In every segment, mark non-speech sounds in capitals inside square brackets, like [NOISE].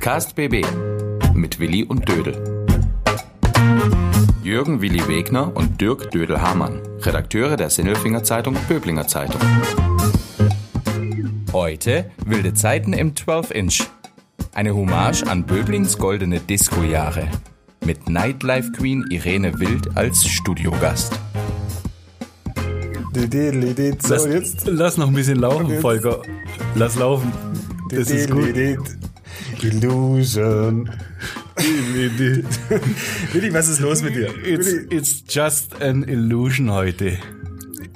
Podcast BB mit Willi und Dödel. Jürgen Willi Wegner und Dirk Dödel-Hamann, Redakteure der Sinnelfinger Zeitung Böblinger Zeitung. Heute wilde Zeiten im 12-Inch. Eine Hommage an Böblings goldene Disco-Jahre. Mit Nightlife Queen Irene Wild als Studiogast. So, Lass, jetzt. lass noch ein bisschen laufen, Volker. Lass laufen. Das ist gut. Illusion. Willi, was ist los mit dir? It's, it's just an illusion heute.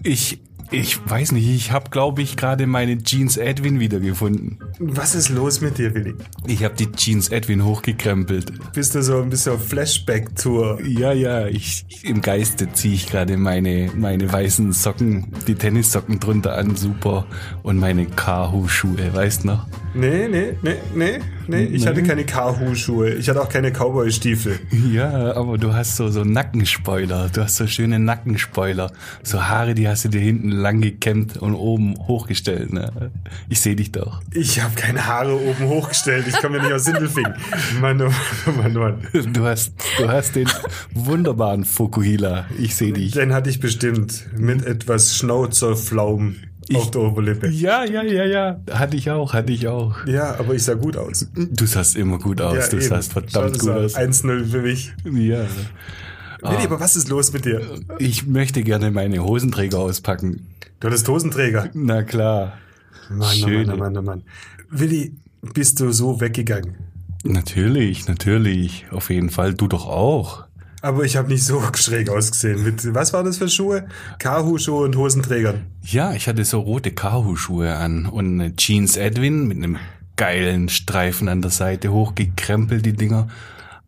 Ich, ich weiß nicht, ich habe, glaube ich, gerade meine Jeans Edwin wiedergefunden. was ist los mit dir, Willi? Ich habe die Jeans Edwin hochgekrempelt. Bist du so ein bisschen auf Flashback-Tour? Ja, ja, ich, im Geiste ziehe ich gerade meine, meine weißen Socken, die Tennissocken drunter an, super. Und meine Kahu-Schuhe, weißt noch? Nee, nee, nee, nee, nee. Ich Nee. hatte keine Kahu-Schuhe. Ich hatte auch keine Cowboy-Stiefel. [LAUGHS] Ja, aber du hast so, so Nackenspoiler. Du hast so schöne Nackenspoiler. So Haare, die hast du dir hinten lang gekämmt und oben hochgestellt. Ne? Ich sehe dich doch. Ich habe keine Haare oben hochgestellt. Ich komme ja nicht aus Sindelfing. [LAUGHS] Mann, oh Mann, oh Mann. Du hast, du hast den wunderbaren Fukuhila. Ich sehe dich. Den hatte ich bestimmt mit etwas Schnauzerflaum auf der Oberlippe. Ja, ja, ja, ja. Hatte ich auch, hatte ich auch. Ja, aber ich sah gut aus. Du sahst immer gut aus. Ja, du eben. sahst verdammt Schau gut aus. an. 1-0 für mich. Ja. Willi, aber was ist los mit dir? Ich möchte gerne meine Hosenträger auspacken. Du hattest Hosenträger. Na klar. Mann, Schöne. Mann, Mann, oh Mann. Willi, bist du so weggegangen? Natürlich, natürlich. Auf jeden Fall. Du doch auch. Aber ich habe nicht so [LAUGHS] schräg ausgesehen. Mit, was war das für Schuhe? Kahu-Schuhe und Hosenträgern. Ja, ich hatte so rote Kahu-Schuhe an und eine Jeans Edwin mit einem geilen Streifen an der Seite, hochgekrempelt die Dinger.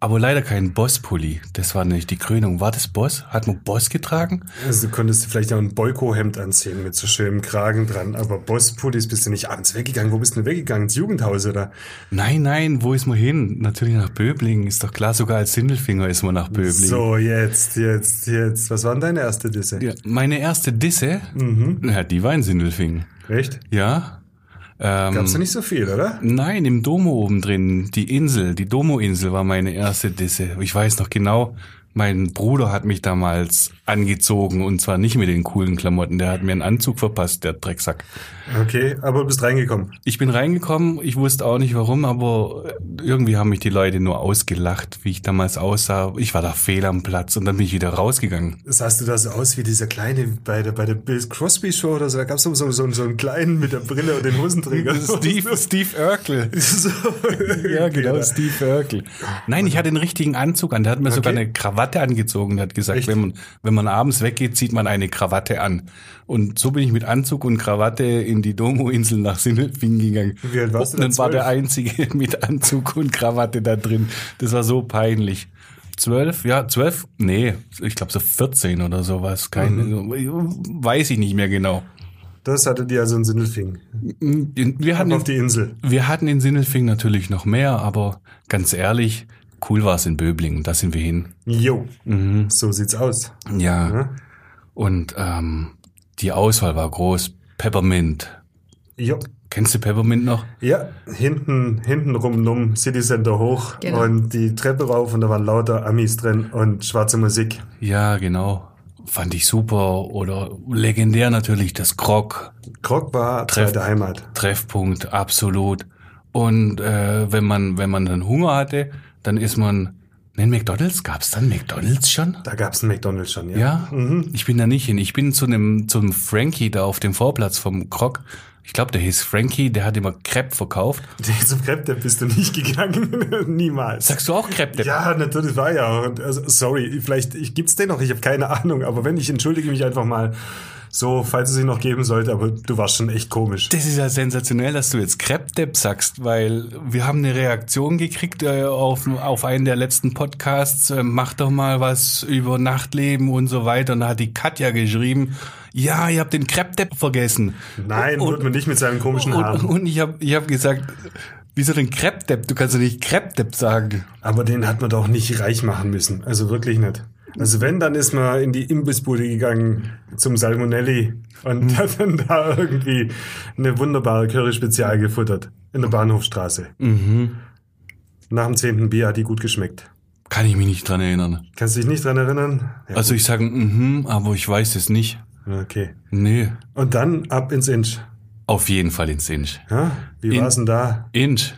Aber leider kein Boss-Pulli. Das war nicht die Krönung. War das Boss? Hat man Boss getragen? Also du konntest vielleicht auch ein Boyko-Hemd anziehen mit so schönem Kragen dran. Aber Boss-Pullis bist du nicht abends weggegangen. Wo bist du denn weggegangen? Ins Jugendhaus oder? Nein, nein, wo ist man hin? Natürlich nach Böblingen. Ist doch klar, sogar als Sindelfinger ist man nach Böblingen. So, jetzt, jetzt, jetzt. Was war denn deine erste Disse? Ja, meine erste Disse, Mhm. ja, die war in Sindelfingen. Echt? Ja. Ähm, Gab's da nicht so viel, oder? Nein, im Domo oben drin, die Insel, die Domo-Insel war meine erste Disse. Ich weiß noch genau, mein Bruder hat mich damals angezogen und zwar nicht mit den coolen Klamotten, der hat mir einen Anzug verpasst, der Drecksack. Okay, aber du bist reingekommen. Ich bin reingekommen, ich wusste auch nicht warum, aber irgendwie haben mich die Leute nur ausgelacht, wie ich damals aussah. Ich war da fehl am Platz und dann bin ich wieder rausgegangen. Sahst du da so aus wie dieser Kleine bei der, bei der Bill Crosby Show oder so? Da gab's so, so, so, so einen Kleinen mit der Brille und den Hosenträger. [LAUGHS] Steve, Steve Urkel. [LAUGHS] so, Ja, genau, oder? Steve Urkel. Nein, ich hatte den richtigen Anzug an. Der hat mir sogar Okay. eine Krawatte angezogen. Der hat gesagt, Echt? wenn man, wenn man abends weggeht, zieht man eine Krawatte an. Und so bin ich mit Anzug und Krawatte in die Domo-Insel nach Sindelfingen gegangen. Wie alt warst du Und dann da? war der? Einzige [LAUGHS] mit Anzug und Krawatte da drin. Das war so peinlich. Zwölf? Ja, zwölf? Nee, ich glaube so 14 oder sowas. Keine, Mhm. weiß ich nicht mehr genau. Das hatte die also in Sindelfing. Wir hatten Ab auf die Insel. Wir hatten in Sindelfingen natürlich noch mehr, aber ganz ehrlich, cool war es in Böblingen, da sind wir hin. Jo, Mhm. so sieht's aus. Ja. Ja. Und ähm, die Auswahl war groß. Peppermint. Jo. Kennst du Peppermint noch? Ja, hinten, hinten rum City Center hoch Genau. und die Treppe rauf und da waren lauter Amis drin und schwarze Musik. Ja, genau. Fand ich super. Oder legendär natürlich das Krog. Krog war Treff- zweite Heimat. Treffpunkt, absolut. Und äh, wenn man wenn man dann Hunger hatte, dann ist man. Nein, McDonalds gab's dann McDonalds schon? Da gab's einen McDonalds schon, ja. Ja, Mhm. ich bin da nicht hin. Ich bin zu einem zum Frankie da auf dem Vorplatz vom Krog. Ich glaube, der hieß Frankie, der hat immer Crepe verkauft. Zum Crepe bist du nicht gegangen. [LAUGHS] Niemals. Sagst du auch Crepe? Ja, natürlich war ja. Also, sorry, vielleicht ich, gibt's den noch, ich habe keine Ahnung, aber wenn ich entschuldige mich einfach mal so, falls es ihn noch geben sollte, aber du warst schon echt komisch. Das ist ja sensationell, dass du jetzt Crepe-Depp sagst, weil wir haben eine Reaktion gekriegt äh, auf, auf einen der letzten Podcasts. Äh, mach doch mal was über Nachtleben und so weiter. Und da hat die Katja geschrieben, ja, ihr habt den Crepe-Depp vergessen. Nein, Und- wird man nicht mit seinen komischen Und, Haaren. und ich habe ich hab gesagt, wieso denn Crepe-Depp? Du kannst doch nicht Crepe-Depp sagen. Aber den hat man doch nicht reich machen müssen. Also wirklich nicht. Also wenn, dann ist man in die Imbissbude gegangen zum Salmonelli und hat dann da irgendwie eine wunderbare Curry-Spezial gefuttert in der Bahnhofstraße. nach dem zehnten Bier hat die gut geschmeckt. Kann ich mich nicht dran erinnern. Kannst du dich nicht dran erinnern? Ja, Also ich sage, mhm, aber ich weiß es nicht. Okay. Nee, Und dann ab ins Inch. auf jeden Fall ins Inch. Ja? Wie In- war's denn da? Inch.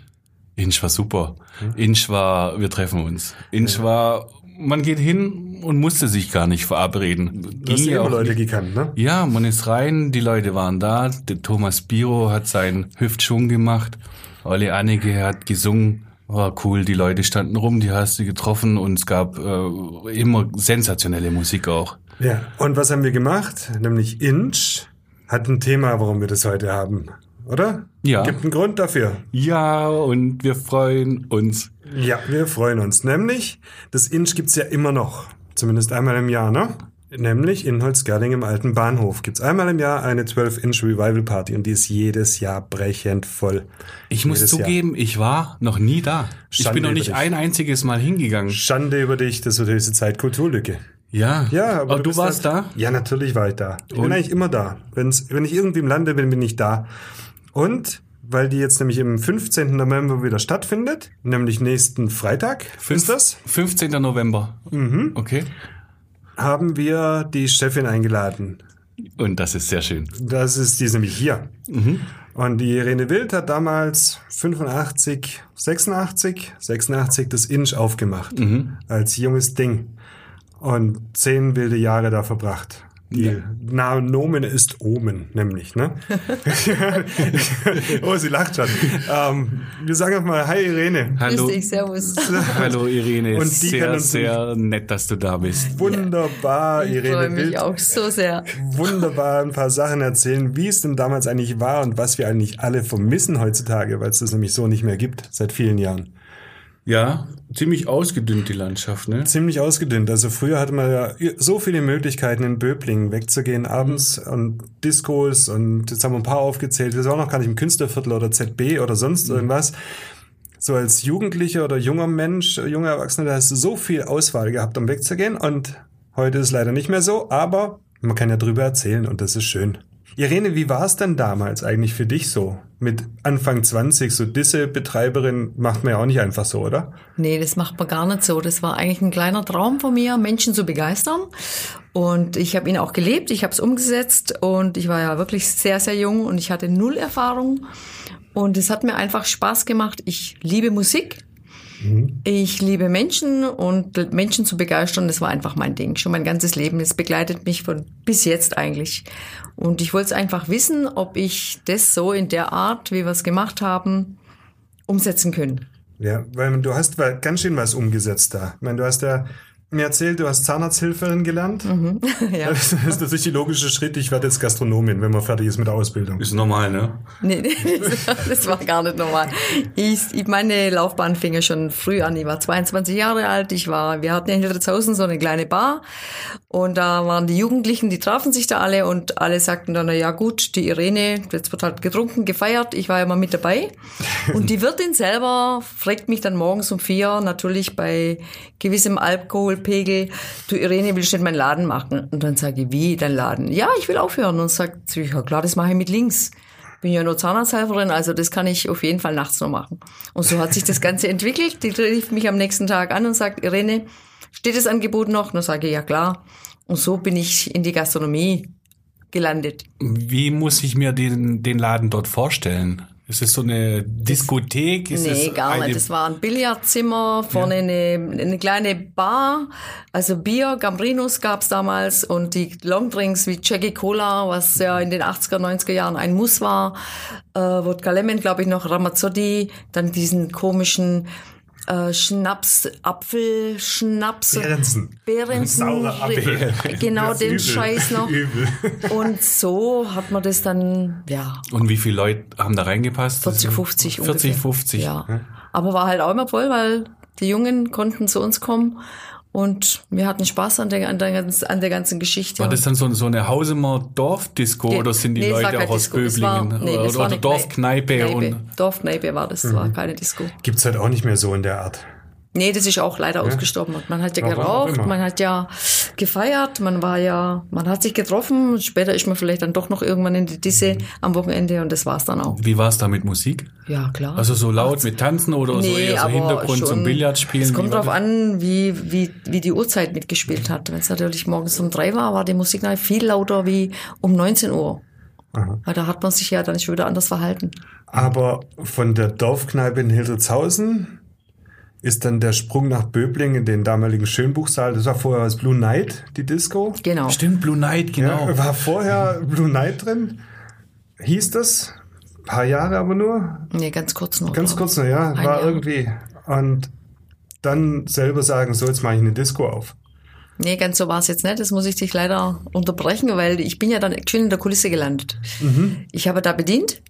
Inch war super. Inch war, wir treffen uns. Inch war, man geht hin und musste sich gar nicht verabreden. Du hast ja ja auch Leute nicht. gekannt, ne? Ja, man ist rein, die Leute waren da. Der Thomas Biro hat seinen Hüftschwung gemacht. Olli Anneke hat gesungen. War cool, die Leute standen rum, die hast du getroffen und es gab äh, immer sensationelle Musik auch. Ja. Und was haben wir gemacht? Nämlich Inch hat ein Thema, warum wir das heute haben. Oder? Ja. Gibt einen Grund dafür. Ja, und wir freuen uns. Ja, wir freuen uns. Nämlich, das Inch gibt's ja immer noch. Zumindest einmal im Jahr, ne? Nämlich in Holzgerling im alten Bahnhof gibt's einmal im Jahr eine 12-Inch Revival Party und die ist jedes Jahr brechend voll. Ich muss Jedes Jahr. zugeben, ich war noch nie da. ich Schande bin noch nicht dich. ein einziges Mal hingegangen. Schande über dich, das wird höchste Zeit Kulturlücke. Ja. Ja, aber, aber du bist warst halt- da? Ja, natürlich war ich da. Ich Und? bin eigentlich immer da. Wenn's, wenn ich irgendwie im Lande bin, bin ich da. Und weil die jetzt nämlich im 15. November wieder stattfindet, nämlich nächsten Freitag, ist das, 15. November. Mhm. Okay. haben wir die Chefin eingeladen. Und das ist sehr schön. Das ist, die ist nämlich hier. Und die Irene Wild hat damals 85, 86, 86 das Inch aufgemacht. Als junges Ding. Und zehn wilde Jahre da verbracht. Die Na Nomen ist Omen, nämlich, ne? [LAUGHS] [LAUGHS] oh, sie lacht schon. Ähm, wir sagen einfach mal, hi Irene. Hallo. Grüß dich, servus. [LAUGHS] Hallo Irene, Und die sehr, sehr nett, dass du da bist. Wunderbar, Ich Irene freue mich Wild. auch so sehr. wunderbar ein paar Sachen erzählen, wie es denn damals eigentlich war und was wir eigentlich alle vermissen heutzutage, weil es das nämlich so nicht mehr gibt, seit vielen Jahren. Ja, ziemlich ausgedünnt die Landschaft, ne? Ziemlich ausgedünnt. Also früher hatte man ja so viele Möglichkeiten in Böblingen wegzugehen abends und Diskos und jetzt haben wir ein paar aufgezählt. Wir sind auch noch gar nicht im Künstlerviertel oder ZB oder sonst irgendwas. So als Jugendlicher oder junger Mensch, junger Erwachsener, da hast du so viel Auswahl gehabt, um wegzugehen und heute ist es leider nicht mehr so, aber man kann ja drüber erzählen und das ist schön. Irene, wie war es denn damals eigentlich für dich so? Mit Anfang 20, so Disse-Betreiberin macht man ja auch nicht einfach so, oder? Nee, das macht man gar nicht so. Das war eigentlich ein kleiner Traum von mir, Menschen zu begeistern. Und ich habe ihn auch gelebt, ich habe es umgesetzt und ich war ja wirklich sehr, sehr jung und ich hatte null Erfahrung. Und es hat mir einfach Spaß gemacht. Ich liebe Musik. Ich liebe Menschen und Menschen zu begeistern, das war einfach mein Ding. Schon mein ganzes Leben. Es begleitet mich von bis jetzt eigentlich. Und ich wollte es einfach wissen, ob ich das so in der Art, wie wir es gemacht haben, umsetzen können. Ja, weil du hast ganz schön was umgesetzt da. Ich meine, du hast ja mir erzählt, du hast Zahnarzthilferin gelernt. [LAUGHS] Ja. Das ist natürlich der logische Schritt. Ich werde jetzt Gastronomin, wenn man fertig ist mit der Ausbildung. Ist normal, ne? Nee, [LAUGHS] nee, das, war gar nicht normal. Ich, ich, meine Laufbahn fing ja schon früh an. Ich war 22 Jahre alt. Ich war, wir hatten in Hildritzhausen so eine kleine Bar. Und da waren die Jugendlichen, die trafen sich da alle und alle sagten dann, na ja gut, die Irene, jetzt wird halt getrunken, gefeiert. Ich war ja immer mit dabei. Und die Wirtin selber fragt mich dann morgens um vier, natürlich bei gewissem Alkoholpegel, du Irene, willst du nicht meinen Laden machen? Und dann sage ich, wie, dein Laden? Ja, ich will aufhören. Und sagt sie, ja klar, das mache ich mit links bin ja nur Zahnarzthelferin, also das kann ich auf jeden Fall nachts noch machen. Und so hat sich das Ganze entwickelt. Die rief mich am nächsten Tag an und sagt, Irene, steht das Angebot noch? Und dann sage ich, ja klar. Und so bin ich in die Gastronomie gelandet. Wie muss ich mir den, den Laden dort vorstellen? Ist es so eine Diskothek? Ist nee, gar nicht. Das war ein Billardzimmer, vorne eine, eine kleine Bar. Also Bier, Gambrinus gab's damals und die Longdrinks wie Jackie Cola, was ja in den 80er, 90er Jahren ein Muss war. Äh, Wodka Lemon, glaube ich, noch Ramazzotti. Dann diesen komischen äh, Schnaps, Apfelschnaps. Behrensen. Behrensen. Saurer Apfel. [LAUGHS] Genau den übel. Scheiß noch. Übel. Und so hat man das dann, ja, Und wie viele Leute haben da reingepasst? 40, 50 40, ungefähr. 50. Ja. Aber war halt auch immer voll, weil die Jungen konnten zu uns kommen und wir hatten Spaß an der, an der, ganzen- an der ganzen Geschichte. War das dann so, so eine Hausemer Dorfdisco Nee, oder sind die nee, es Leute auch aus Böblingen? nee, das oder oder eine Dorfkneipe? Kneipe. Und Dorfkneipe war das, das war keine Disco. Gibt's halt auch nicht mehr so in der Art. Nee, das ist auch leider ausgestorben. Und Man hat ja Warum auch geraucht, man hat ja gefeiert, man war ja, man hat sich getroffen. Später ist man vielleicht dann doch noch irgendwann in die Disse Mhm. am Wochenende und das war's dann auch. Wie war es da mit Musik? Ja, klar. Also so laut mit Tanzen oder so eher so Hintergrund zum Billardspielen? Es kommt war drauf das? an, wie, wie, wie die Uhrzeit mitgespielt hat. Wenn es natürlich morgens um drei war, war die Musik noch viel lauter wie um 19 Uhr. Weil da hat man sich ja dann schon wieder anders verhalten. Aber von der Dorfkneipe in Hildritzhausen ist dann der Sprung nach Böbling in den damaligen Schönbuchsaal. Das war vorher das Blue Night, die Disco. Genau. Stimmt, Blue Night, genau. Ja, war vorher Blue Night drin. Hieß das? Ein paar Jahre aber nur. Nee, ganz kurz nur. Ganz kurz nur, ja. Ein War Jahr. irgendwie. Und dann selber sagen, so, jetzt mache ich eine Disco auf. Nee, ganz so war es jetzt nicht. Das muss ich dich leider unterbrechen, weil ich bin ja dann schön in der Kulisse gelandet. Ich habe da bedient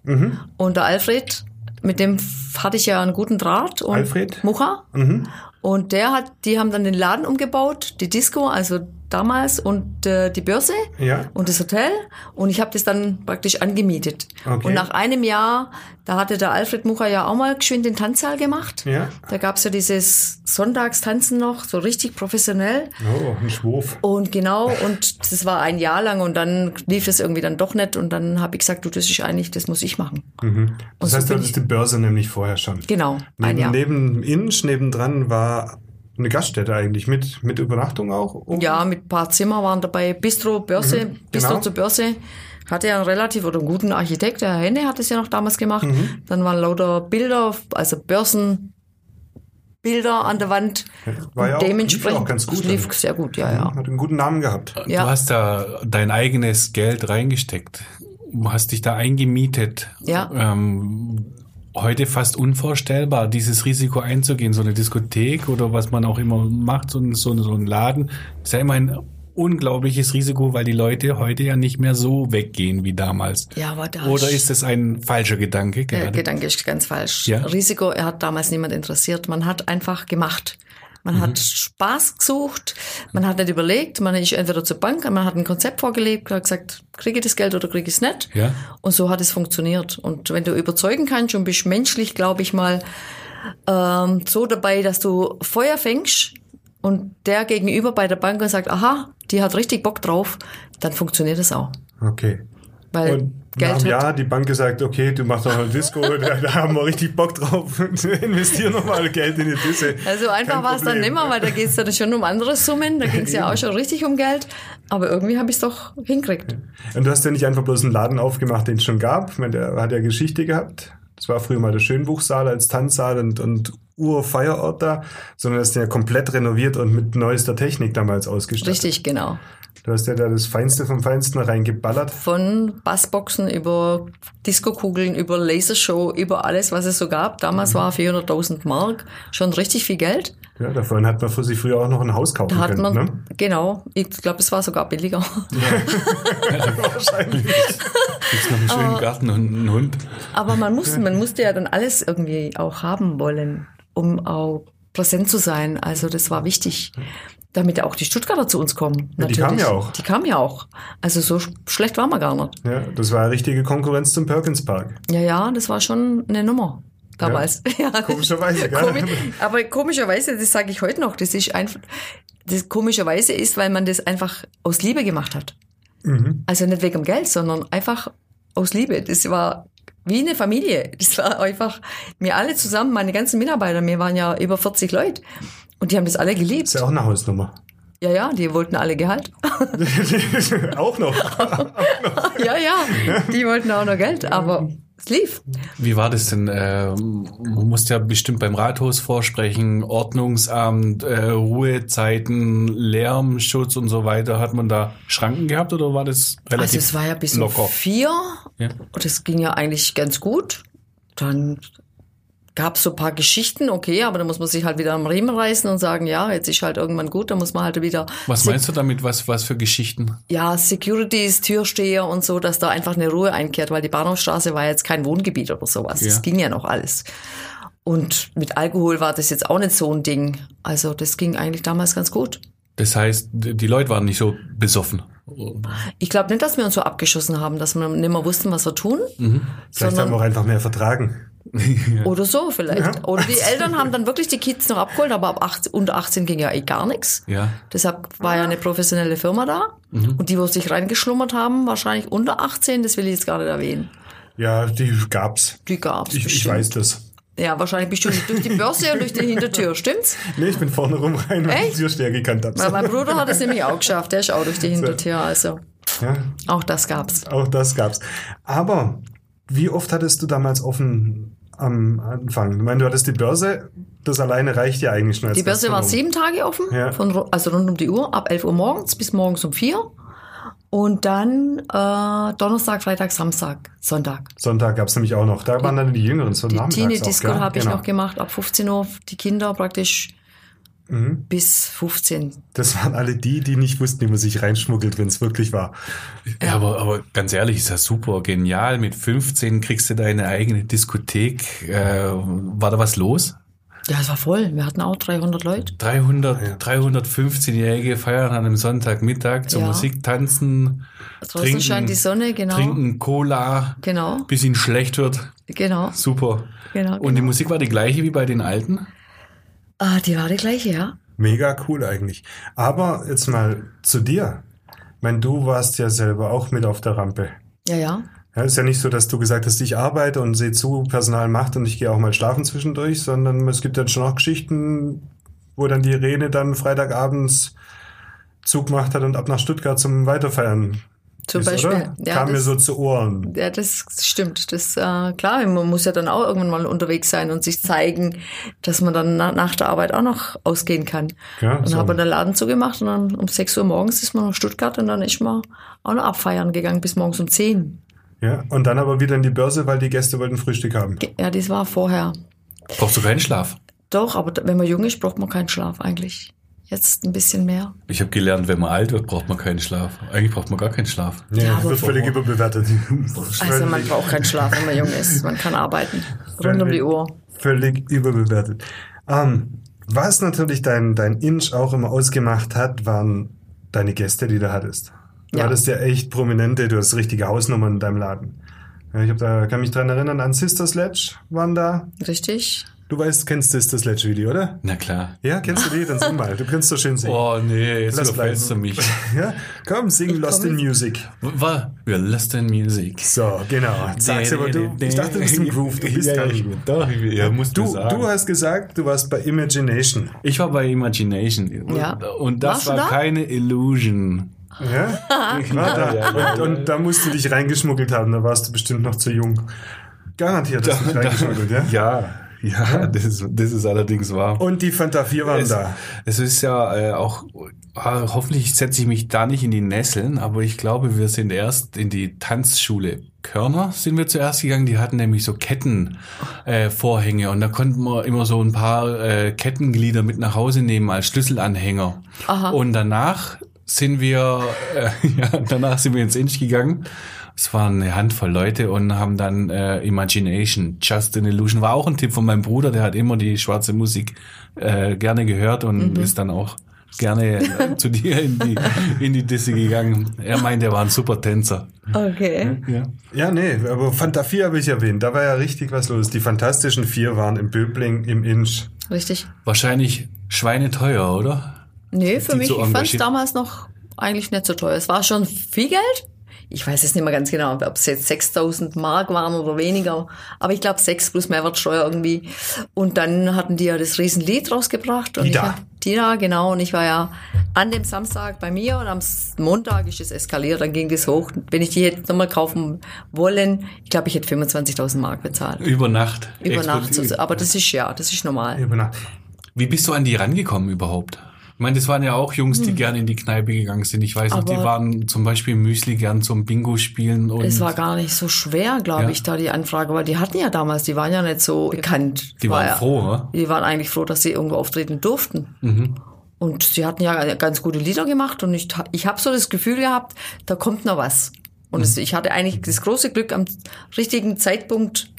und der Alfred, mit dem hatte ich ja einen guten Draht. Und Alfred? Mucha. Mhm. Und der hat, die haben dann den Laden umgebaut, die Disco, also damals und äh, die Börse Ja. und das Hotel. Und ich habe das dann praktisch angemietet. Okay. Und nach einem Jahr, da hatte der Alfred Mucha ja auch mal geschwind den Tanzsaal gemacht. Ja. Da gab's ja dieses Sonntagstanzen noch, so richtig professionell. Oh, ein Schwurf. Und genau, und das war ein Jahr lang und dann lief es irgendwie dann doch nicht und dann habe ich gesagt, du, das ist eigentlich, das muss ich machen. Das Und so heißt, du bin hattest die Börse nämlich vorher schon. Genau, ein Neben, Jahr. neben Insch, nebendran war eine Gaststätte eigentlich mit, mit Übernachtung auch. oben? Ja, mit ein paar Zimmer waren dabei, Bistro, Börse, Mhm, Bistro genau. zur Börse. Hatte ja einen relativ oder einen guten Architekt, der Herr Henne hat es ja noch damals gemacht. Mhm. Dann waren lauter Bilder, also Börsenbilder an der Wand. War ja und auch- dementsprechend lief auch ganz gut lief dann. sehr gut, ja, ja. Hat einen guten Namen gehabt. Ja. Du hast da dein eigenes Geld reingesteckt. Du hast dich da eingemietet. Ja. Ähm, heute fast unvorstellbar, dieses Risiko einzugehen, so eine Diskothek oder was man auch immer macht, so, ein- so, so ein Laden, ist ja immer ein unglaubliches Risiko, weil die Leute heute ja nicht mehr so weggehen wie damals. Ja, aber da Oder ist es ein falscher Gedanke Der gerade? Gedanke ist ganz falsch. Ja. Risiko, er hat damals niemand interessiert. Man hat einfach gemacht. Man Mhm. hat Spaß gesucht, man hat nicht überlegt, man ist entweder zur Bank, man hat ein Konzept vorgelegt, hat gesagt, kriege ich das Geld oder kriege ich es nicht. Ja. Und so hat es funktioniert. Und wenn du überzeugen kannst und bist menschlich, glaube ich mal, ähm, so dabei, dass du Feuer fängst und der gegenüber bei der Bank und sagt, aha, die hat richtig Bock drauf, dann funktioniert es auch. Okay. Weil Und Geld nach einem hat, Jahr hat die Bank gesagt, okay, du machst doch eine Disco, [LAUGHS] da, haben wir richtig Bock drauf. [LAUGHS] Investier nochmal Geld in die Disse. Also einfach war es dann nimmer, weil da geht es dann schon um andere Summen. Da ging es ja auch schon richtig um Geld. Aber irgendwie habe ich es doch hingekriegt. Und du hast ja nicht einfach bloß einen Laden aufgemacht, den es schon gab. Ich meine, der hat ja Geschichte gehabt. Das war früher mal der Schönbuchsaal als Tanzsaal und, und Urfeierort da, sondern hast den ja komplett renoviert und mit neuester Technik damals ausgestattet. Richtig, genau. Du hast ja da das Feinste vom Feinsten reingeballert. Von Bassboxen über Diskokugeln, über Lasershow, über alles, was es so gab. Mhm. Damals war 400.000 Mark schon richtig viel Geld. Ja, davon hat man für sich früher auch noch ein Haus kaufen Da hat können. man, ne? genau, ich glaube, es war sogar billiger. [LAUGHS] Wahrscheinlich. Gibt's noch einen schönen Garten und einen Hund? Aber man musste, man musste ja dann alles irgendwie auch haben wollen, um auch präsent zu sein. Also das war wichtig, damit auch die Stuttgarter zu uns kommen. Ja, die kamen ja auch. Die kamen ja auch. Also so sch- schlecht waren wir gar nicht. Ja, das war eine richtige Konkurrenz zum Perkins Park. Ja, ja, das war schon eine Nummer damals. Ja, [LAUGHS] Komischerweise, gell? Komi aber komischerweise, das sage ich heute noch, das ist einfach, das komischerweise ist, weil man das einfach aus Liebe gemacht hat. Mhm. Also nicht wegen dem Geld, sondern einfach aus Liebe. Das war wie eine Familie. Das war einfach, wir alle zusammen, meine ganzen Mitarbeiter, wir waren ja über 40 Leute. Und die haben das alle geliebt. Ist ja auch eine Hausnummer. Ja, ja, die wollten alle Gehalt. [LAUGHS] auch noch. [LAUGHS] ja, ja, die wollten auch noch Geld, aber es lief. Wie war das denn? Ähm, man musste ja bestimmt beim Rathaus vorsprechen, Ordnungsamt, äh, Ruhezeiten, Lärmschutz und so weiter. Hat man da Schranken gehabt oder war das relativ Also es war ja bis um locker? vier Ja. und es ging ja eigentlich ganz gut. Dann gab so ein paar Geschichten, okay, aber da muss man sich halt wieder am Riemen reißen und sagen, ja, jetzt ist halt irgendwann gut, da muss man halt wieder Was meinst du damit? Was, was für Geschichten? ja, Securities, Türsteher und so, dass da einfach eine Ruhe einkehrt, weil die Bahnhofstraße war jetzt kein Wohngebiet oder sowas. Ja. Das ging ja noch alles. Und mit Alkohol war das jetzt auch nicht so ein Ding. Also das ging eigentlich damals ganz gut. Das heißt, die Leute waren nicht so besoffen. Ich glaube nicht, dass wir uns so abgeschossen haben, dass wir nicht mehr wussten, was wir tun. Vielleicht haben wir auch einfach mehr vertragen. [LAUGHS] Oder so vielleicht. Oder die [LAUGHS] Eltern haben dann wirklich die Kids noch abgeholt, aber ab 18, unter 18 ging ja eh gar nichts. Ja. Deshalb war ja eine professionelle Firma da. Und die, wo sich reingeschlummert haben, wahrscheinlich unter 18, das will ich jetzt gar nicht erwähnen. Ja, die gab's. Die gab's Ich, ich bestimmt. weiß das. Ja, wahrscheinlich bist du nicht durch die Börse und durch die Hintertür, stimmt's? Nee, ich bin vorne rum rein, weil ich die Türsteher gekannt habe. Weil mein Bruder hat es nämlich auch geschafft, der ist auch durch die Hintertür, also Ja, auch das gab's. auch das gab's. Aber wie oft hattest du damals offen am Anfang? Ich meine, du hattest die Börse, das alleine reicht ja eigentlich schon als Die Börse war sieben Tage offen, Ja. von, also rund um die Uhr, ab 11 Uhr morgens bis morgens um vier. Und dann äh, Donnerstag, Freitag, Samstag, Sonntag. Sonntag gab's nämlich auch noch. Da waren dann die Jüngeren so Die Teenie-Disco habe ich Genau. noch gemacht, ab 15 Uhr, die Kinder praktisch Mhm. bis 15. Das waren alle die, die nicht wussten, wie man sich reinschmuggelt, wenn es wirklich war. Ja, aber, aber ganz ehrlich, ist ja super genial. Mit 15 kriegst du deine eigene Diskothek. Äh, war da was los? Ja, es war voll. Wir hatten auch 300 Leute. 300, 315-Jährige feiern an einem Sonntagmittag zur Ja. Musik, tanzen, Draußen trinken, scheint die Sonne, genau. trinken Cola, Genau, bis ihnen schlecht wird. genau. Super. Genau, Und die genau. Musik war die gleiche wie bei den alten? Ah, die war die gleiche, ja. Mega cool eigentlich. Aber jetzt mal zu dir. Ich meine, du warst ja selber auch mit auf der Rampe. Ja, ja. Ja, ist ja nicht so, dass du gesagt hast, ich arbeite und sehe zu, Personal macht und ich gehe auch mal schlafen zwischendurch, sondern es gibt dann schon auch Geschichten, wo dann die Irene dann Freitagabends Zug gemacht hat und ab nach Stuttgart zum Weiterfeiern Zum ist, Beispiel. oder? Ja, Kam mir das- so zu Ohren. Ja, das stimmt. Das äh, klar, man muss ja dann auch irgendwann mal unterwegs sein und sich zeigen, dass man dann na, nach der Arbeit auch noch ausgehen kann. Ja, und so. habe den Laden zugemacht und dann um 6 Uhr morgens ist man nach Stuttgart und dann ist man auch noch abfeiern gegangen bis morgens um 10. Ja, und dann aber wieder in die Börse, weil die Gäste wollten Frühstück haben. Ja, das war vorher. Brauchst du keinen Schlaf? Doch, aber wenn man jung ist, braucht man keinen Schlaf eigentlich. Jetzt ein bisschen mehr. Ich habe gelernt, wenn man alt wird, braucht man keinen Schlaf. Eigentlich braucht man gar keinen Schlaf. Ja, Ja, wird völlig warum? überbewertet. [LAUGHS] Also man Völlig- braucht keinen Schlaf, wenn man jung ist. Man kann arbeiten. Rund um die Uhr. Völlig überbewertet. Ähm, was natürlich dein, dein Inch auch immer ausgemacht hat, waren deine Gäste, die du hattest. Du Ja. hattest ja echt prominente, du hast richtige Hausnummern in deinem Laden. Ja, ich hab da, kann mich dran erinnern, an Sister Sledge waren da. Richtig? Du weißt, kennst Sister Sledge Video, oder? Na klar. Ja, kennst du die? Dann sing mal. Du kannst so schön singen. Oh nee, jetzt Lass überfällst du mich. [LAUGHS] Ja? Komm, sing Ich Lost komm in mit. Music. War, wir lost in music. So, genau. Sag's aber du. Ich dachte, du bist im Groove. Du bist ja, gar ja, nicht. Doch, ich- ja, musst du, Du, sagen. du hast gesagt, du warst bei Imagination. ich war bei Imagination. Ja. Und das Warst war da? keine Illusion. Ja? War da. Ja, ja, und, und da musst du dich reingeschmuggelt haben, da warst du bestimmt noch zu jung. Garantiert hast du dich reingeschmuggelt, ja? Ja, [LAUGHS] ja, das ist, das ist allerdings wahr. Und die Fanta 4 waren es, da. es ist ja äh, auch, ah, hoffentlich setze ich mich da nicht in die Nesseln, aber ich glaube, wir sind erst in die Tanzschule Körner sind wir zuerst gegangen. Die hatten nämlich so Kettenvorhänge äh, Vorhänge und da konnten wir immer so ein paar äh, Kettenglieder mit nach Hause nehmen als Schlüsselanhänger. Aha. Und danach sind wir, äh, [LAUGHS] ja, danach sind wir ins Inch gegangen. Es waren eine Handvoll Leute und haben dann äh, Imagination, Just an Illusion, war auch ein Tipp von meinem Bruder, der hat immer die schwarze Musik äh, gerne gehört und ist dann auch gerne äh, zu dir in die, in die Disse gegangen. Er meint, er war ein super Tänzer. Okay. Ja. Ja, nee, aber Fanta 4 habe ich erwähnt. Da war ja richtig was los. Die Fantastischen Vier waren im Böbling, im Inch. Richtig. Wahrscheinlich schweineteuer, oder? Nee, für Die mich, zu ich fand es damals noch eigentlich nicht so teuer. Es war schon viel Geld. Ich weiß es nicht mehr ganz genau, ob es jetzt 6000 Mark waren oder weniger. Aber ich glaube 6 plus Mehrwertsteuer irgendwie. Und dann hatten die ja das Riesenlied rausgebracht. Und Die ich da. war- Die da, genau. Und ich war ja an dem Samstag bei mir und am Montag ist es eskaliert. Dann ging das hoch. Wenn ich die hätte nochmal kaufen wollen, ich glaube, ich hätte 25.000 Mark bezahlt. Über Nacht. Über Nacht. Explodiert. Aber das ist ja, das ist normal. Über Nacht. Wie bist du an die rangekommen überhaupt? Ich meine, das waren ja auch Jungs, die gerne in die Kneipe gegangen sind. Ich weiß noch, die Hm. Waren zum Beispiel Müsli gern zum Bingo spielen und Es war gar nicht so schwer, glaube Ja. ich, da die Anfrage, weil die hatten ja damals, die waren ja nicht so bekannt. die War waren ja, froh, ne? Die waren eigentlich froh, dass sie irgendwo auftreten durften. Mhm. Und sie hatten ja ganz gute Lieder gemacht und ich, ich habe so das Gefühl gehabt, da kommt noch was. Und Mhm. es, ich hatte eigentlich das große Glück, am richtigen Zeitpunkt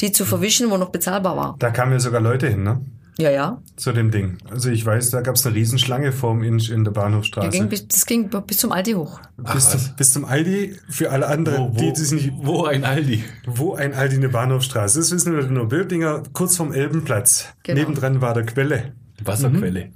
die zu verwischen, wo noch bezahlbar war. Da kamen ja sogar Leute hin, ne? Ja, ja. zu dem Ding? Also ich weiß, da gab es eine Riesenschlange vorm Inch in der Der Bahnhofstraße. ging bis, das ging bis zum Aldi hoch. bis, zum, bis zum Aldi für alle anderen, Wo, die wo, das nicht wo ein Aldi? Wo ein Aldi eine Bahnhofstraße ist, wissen wir nur Böblinger, kurz vom Elbenplatz. Genau. Nebendran war der Quelle. Wasserquelle.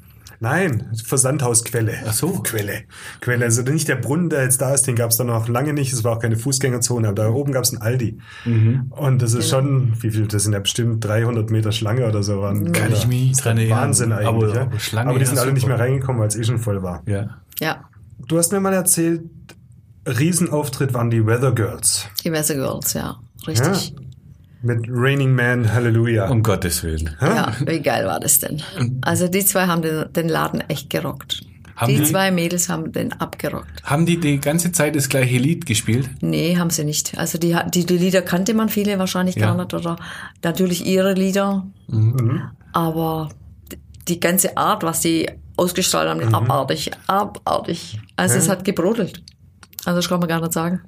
Nein, Versandhausquelle. Ach so. Quelle. Quelle. Also nicht der Brunnen, der jetzt da ist, den gab es da noch lange nicht. Es war auch keine Fußgängerzone, aber da oben gab es ein Aldi. Mhm. Und das ist schon, wie viel, das sind ja bestimmt 300 Meter Schlange oder so. Waren, Kann oder- ich mich nicht dran erinnern. Wahnsinn eigentlich. Aber- ja. aber Schlange, aber die ja, sind alle nicht mehr reingekommen, weil es eh schon voll war. Ja. Ja, Du hast mir mal erzählt, Riesenauftritt waren die Weather Girls. die Weather Girls, ja. Richtig. Mit Raining Man, Hallelujah. Um Gottes Willen. Ja, wie geil war das denn? Also die zwei haben den, den Laden echt gerockt. Haben die die- zwei Mädels haben den abgerockt. Haben die die ganze Zeit das gleiche Lied gespielt? Nee, haben sie nicht. Also die, die, die Lieder kannte man viele wahrscheinlich Ja. gar nicht oder natürlich ihre Lieder. Mhm. Aber d- die ganze Art, was die ausgestrahlt haben, Mhm. abartig, abartig. Also es hat gebrodelt. Also das kann man gar nicht sagen.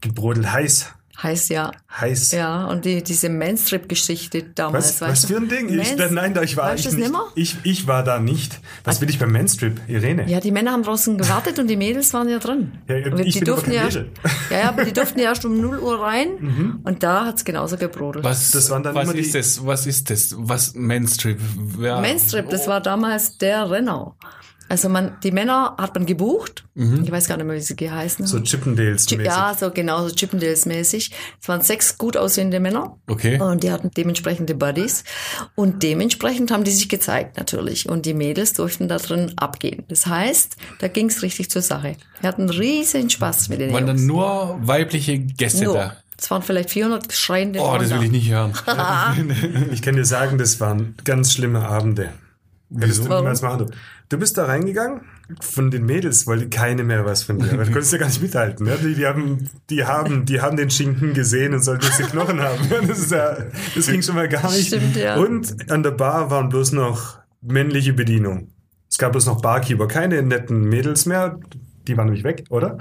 Gebrodelt heiß. Heißt ja. Heiß. Ja, und die, diese Manstrip-Geschichte damals. Was, weißt was du? für ein Ding? Ich, Mans- nein, da ich war Weißt ich du das nicht. nimmer? Ich, ich war da nicht. Was will ich beim Manstrip, Irene? Ja, die Männer haben draußen gewartet und die Mädels waren ja drin. Ja, Und ich die bin aber durften kein ja, Mädel. ja, ja, aber die durften ja erst um 0 Uhr rein [LAUGHS] und da hat's genauso gebrodelt. Was, Das waren dann was immer die- ist das? Was ist das? Was Manstrip? Ja. Manstrip, das war damals der Renner. Also man, die Männer hat man gebucht. Ich weiß gar nicht mehr, wie sie geheißen Mhm. So haben. Chippendales Chip- Ja, so genau, so Chippendales-mäßig. Es waren sechs gut aussehende Männer. Okay. Und die hatten dementsprechende Buddies. Und dementsprechend haben die sich gezeigt natürlich. Und die Mädels durften da drin abgehen. Das heißt, da ging's richtig zur Sache. Wir hatten riesen Spaß mit den Waren dann nur weibliche Gäste Nur. da? Es waren vielleicht 400 schreiende Oh, Frauen das da. will ich nicht hören. [LAUGHS] [LAUGHS] Ich kann dir sagen, das waren ganz schlimme Abende. Du Warum? niemals machen. Du bist da reingegangen, von den Mädels wollte keine mehr was von dir. Weil du konntest ja gar nicht mithalten. Ne? Die, die, haben, die, haben, die haben den Schinken gesehen und sollten jetzt die Knochen haben. [LAUGHS] Das, ist ja, das ging schon mal gar nicht. Stimmt, ja. Und an der Bar waren bloß noch männliche Bedienung. Es gab bloß noch Barkeeper, keine netten Mädels mehr. Die waren nämlich weg, oder?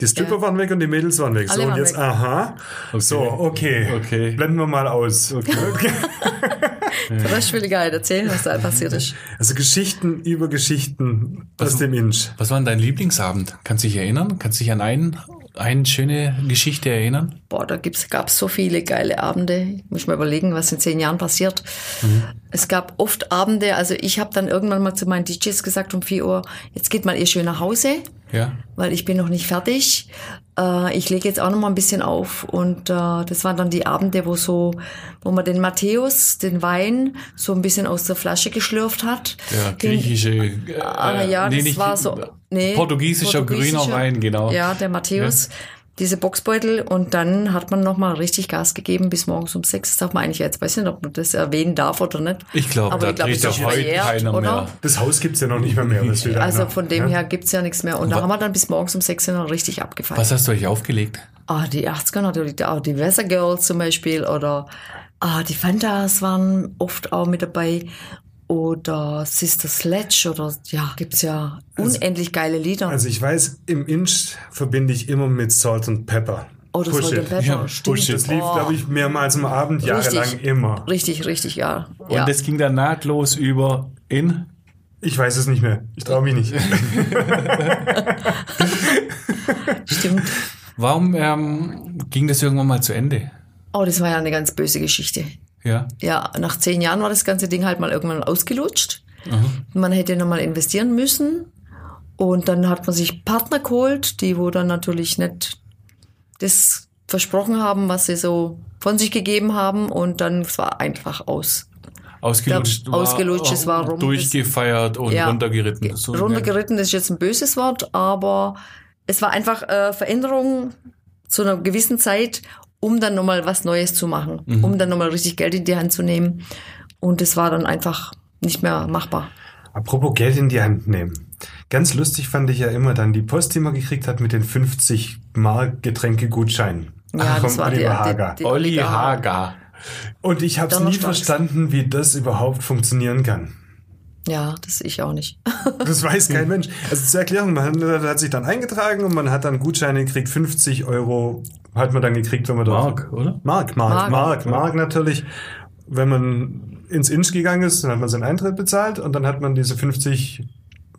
Die Stripper Ja. waren weg und die Mädels waren weg. Alle so, und waren jetzt, weg. aha. So, okay. Okay. Blenden wir mal aus. Okay. [LAUGHS] [LAUGHS] Das will ich gar nicht erzählen, was da passiert ist. Also Geschichten über Geschichten aus dem Inch. Was war denn dein Lieblingsabend? Kannst du dich erinnern? Kannst du dich an einen, eine schöne Geschichte erinnern? Boah, da gibt's, gab's so viele geile Abende. Ich muss mal überlegen, was in zehn Jahren passiert. Es gab oft Abende, also ich habe dann irgendwann mal zu meinen DJs gesagt um 4 Uhr, jetzt geht mal ihr schön nach Hause, Ja. weil ich bin noch nicht fertig. Äh, ich lege jetzt auch noch mal ein bisschen auf. Und äh, das waren dann die Abende, wo so, wo man den Matthäus, den Wein, so ein bisschen aus der Flasche geschlürft hat. Ja, Den- griechische. Äh, Ah, ja, nee, das nicht- war so. Nee, portugiesischer, grüner Wein, genau. Ja, der Matthäus. Diese Boxbeutel und dann hat man noch mal richtig Gas gegeben bis morgens um sechs. Das darf man eigentlich jetzt, weiß nicht, ob man das erwähnen darf oder nicht. Ich glaube, Aber da es ist ja heute verjährt, keiner oder? mehr. Das Haus gibt's ja noch nicht mehr. Da Also einer? von dem ja? her gibt's ja nichts mehr. Und da haben wir dann bis morgens um sechs noch richtig abgefeiert. Was hast du euch aufgelegt? Ah, die 80er natürlich, auch die Weather Girls zum Beispiel oder ah, die Fantas waren oft auch mit dabei oder Sister Sledge oder ja, gibt's ja unendlich geile Lieder. Also ich weiß, im Inch verbinde ich immer mit Salt and Pepper. oh, das Push. Pepper, Ja, stimmt. Das lief, Oh, glaube ich, mehrmals am Abend, jahrelang Richtig. immer. Richtig, richtig, ja. Und ja. das ging dann nahtlos über in? Ich weiß es nicht mehr. Ich traue mich nicht. [LAUGHS] stimmt. Warum ähm, ging das irgendwann mal zu Ende? Oh, das war ja eine ganz böse Geschichte. Ja. Ja, nach zehn Jahren war das ganze Ding halt mal irgendwann ausgelutscht. Man hätte nochmal investieren müssen. Und dann hat man sich Partner geholt, die wo dann natürlich nicht das versprochen haben, was sie so von sich gegeben haben. Und dann es war einfach aus. Ausgelutscht, Ja, ausgelutscht, es war rum. durchgefeiert und Ja. runtergeritten. So, Runtergeritten ist jetzt ein böses Wort, aber es war einfach äh, Veränderung zu einer gewissen Zeit, um dann nochmal was Neues zu machen, Mhm. um dann nochmal richtig Geld in die Hand zu nehmen. Und es war dann einfach nicht mehr machbar. Apropos Geld in die Hand nehmen. Ganz lustig fand ich ja immer dann die Post, die man gekriegt hat mit den 50 Mark Getränkegutscheinen. Ja, das vom war Oliver der, Hager. der, der Olli Hager. Und ich habe es nie verstanden, wie das überhaupt funktionieren kann. Ja, das ich auch nicht. [LAUGHS] Das weiß kein Mensch. Also zur Erklärung, man hat, sich dann eingetragen und man hat dann Gutscheine gekriegt, 50 Euro hat man dann gekriegt, wenn man da... Mark, oder? Mark, Mark, Mark. Mark, Mark, natürlich. wenn man ins Inch gegangen ist, dann hat man seinen Eintritt bezahlt und dann hat man diese 50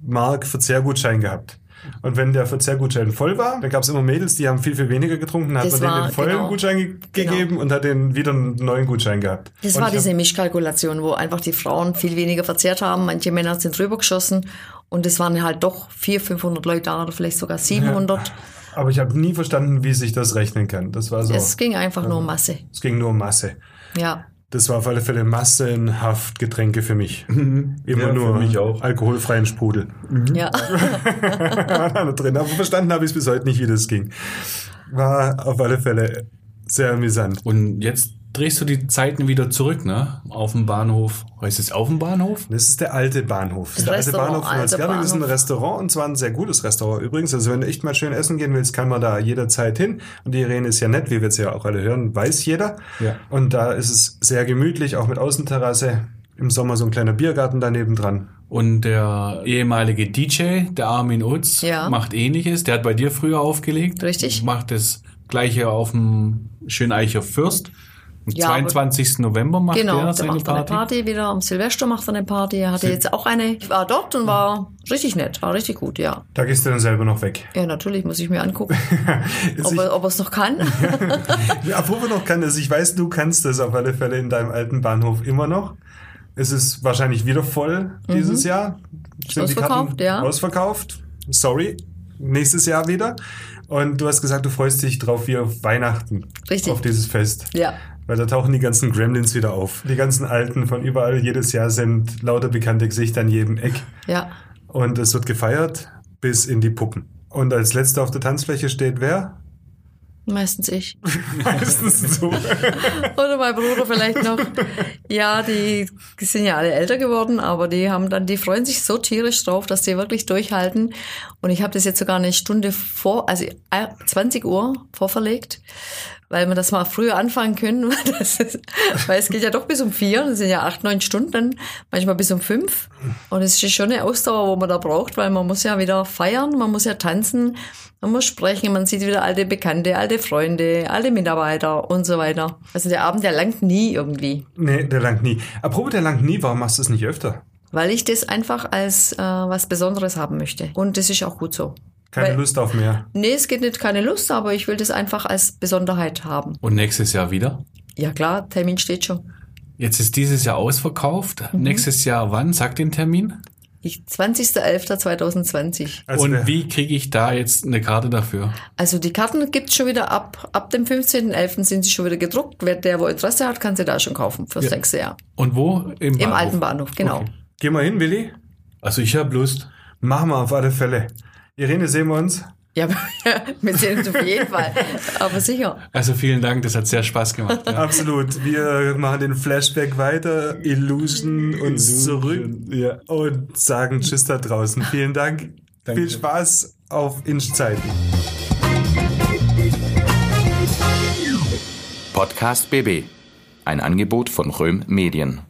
Mark Verzehrgutschein gehabt. Und wenn der Verzehrgutschein voll war, dann gab es immer Mädels, die haben viel, viel weniger getrunken, dann hat Das man denen den vollen genau. Gutschein ge Genau. gegeben und hat denen wieder einen neuen Gutschein gehabt. Das und war hab- diese Mischkalkulation, wo einfach die Frauen viel weniger verzehrt haben. Manche Männer sind drüber geschossen und es waren halt doch 400, 500 Leute da oder vielleicht sogar 700. Aber ich habe nie verstanden, wie sich das rechnen kann. Das war so, Es ging einfach nur um Masse. es ging nur um Masse. Ja. Das war auf alle Fälle massenhaft Getränke für mich. Immer Mhm. Ja, nur für mich auch. alkoholfreien Sprudel. Ja. [LAUGHS] war da drin. Aber verstanden habe ich es bis heute nicht, wie das ging. War auf alle Fälle sehr amüsant. Und jetzt drehst du die Zeiten wieder zurück, ne? Auf dem Bahnhof. Heißt es auf dem Bahnhof? Das ist der alte Bahnhof. Das der alte Restaurant, Bahnhof von Holzgerling. Ist ein. Restaurant und zwar ein sehr gutes Restaurant übrigens. Also wenn du echt mal schön essen gehen willst, kann man da jederzeit hin. Und die Irene ist ja nett, wie wir jetzt ja auch alle hören, weiß jeder. Ja. Und da ist es sehr gemütlich, auch mit Außenterrasse. Im Sommer so ein kleiner Biergarten daneben dran. Und der ehemalige DJ, der Armin Utz, Ja. macht ähnliches. Der hat bei dir früher aufgelegt. Richtig. Macht das gleiche auf dem Schöneicher Fürst. Am Ja, 22. November macht Genau, der seine macht dann eine Party. Party wieder. Am Silvester macht er eine Party. Er hatte jetzt auch eine. Ich war dort und war richtig nett, war richtig gut, ja. Da gehst du dann selber noch weg. Ja, natürlich, muss ich mir angucken, [LAUGHS] ob ich- er ob er es noch kann. [LAUGHS] Ja, Apropos noch kann das. Ich weiß, du kannst das auf alle Fälle in deinem alten Bahnhof immer noch. Es ist wahrscheinlich wieder voll dieses Jahr. Sind Mhm. Ausverkauft, ja. Ausverkauft. Sorry. Nächstes Jahr wieder. Und du hast gesagt, du freust dich drauf wie auf Weihnachten. Richtig. Auf dieses Fest. ja. Weil da tauchen die ganzen Gremlins wieder auf. Die ganzen Alten von überall jedes Jahr sind lauter bekannte Gesichter an jedem Eck. Ja. Und es wird gefeiert bis in die Puppen. Und als letzter auf der Tanzfläche steht wer? Meistens ich. [LAUGHS] Meistens so. [LAUGHS] Oder mein Bruder vielleicht noch. Ja, die sind ja alle älter geworden, aber die haben dann, die freuen sich so tierisch drauf, dass die wirklich durchhalten. Und ich habe das jetzt sogar eine Stunde vor, also äh, 20 Uhr vorverlegt, weil wir das mal früher anfangen können. [LAUGHS] Ist, weil es geht ja doch bis um vier, das sind ja acht, neun Stunden, manchmal bis um fünf. Und es ist schon eine Ausdauer, wo man da braucht, weil man muss ja wieder feiern, man muss ja tanzen, man muss sprechen, man sieht wieder alte Bekannte, alte Freunde, alte Mitarbeiter und so weiter. Also der Abend, der langt nie irgendwie. Nee, der langt nie. Apropos, der langt nie. Warum machst du es nicht öfter? Weil ich das einfach als äh, was Besonderes haben möchte. Und das ist auch gut so. Keine Weil- Lust auf mehr. Nee, es geht nicht keine Lust, aber ich will das einfach als Besonderheit haben. Und nächstes Jahr wieder? Ja klar, Termin steht schon. Jetzt ist dieses Jahr ausverkauft. Mhm. Nächstes Jahr wann? Sag den Termin. Ich, 20.11.2020. Also Und wie kriege ich da jetzt eine Karte dafür? Also die Karten gibt's schon wieder ab, ab dem 15.11. sind sie schon wieder gedruckt. Wer der, wo Interesse hat, kann sie da schon kaufen fürs nächste Jahr. Und wo? Im, Im alten Bahnhof, genau. Okay. Geh mal hin, Willi. Also ich habe Lust. Machen wir auf alle Fälle. Irene, sehen wir uns? Ja, [LAUGHS] wir sehen uns auf jeden Fall. Aber sicher. Also vielen Dank, das hat sehr Spaß gemacht. Ja. Absolut. Wir machen den Flashback weiter, Illusion uns zurück Ja. und sagen Tschüss da draußen. Vielen Dank. Danke. Viel Spaß auf Inch-Zeiten. Podcast BB. Ein Angebot von Röhm Medien.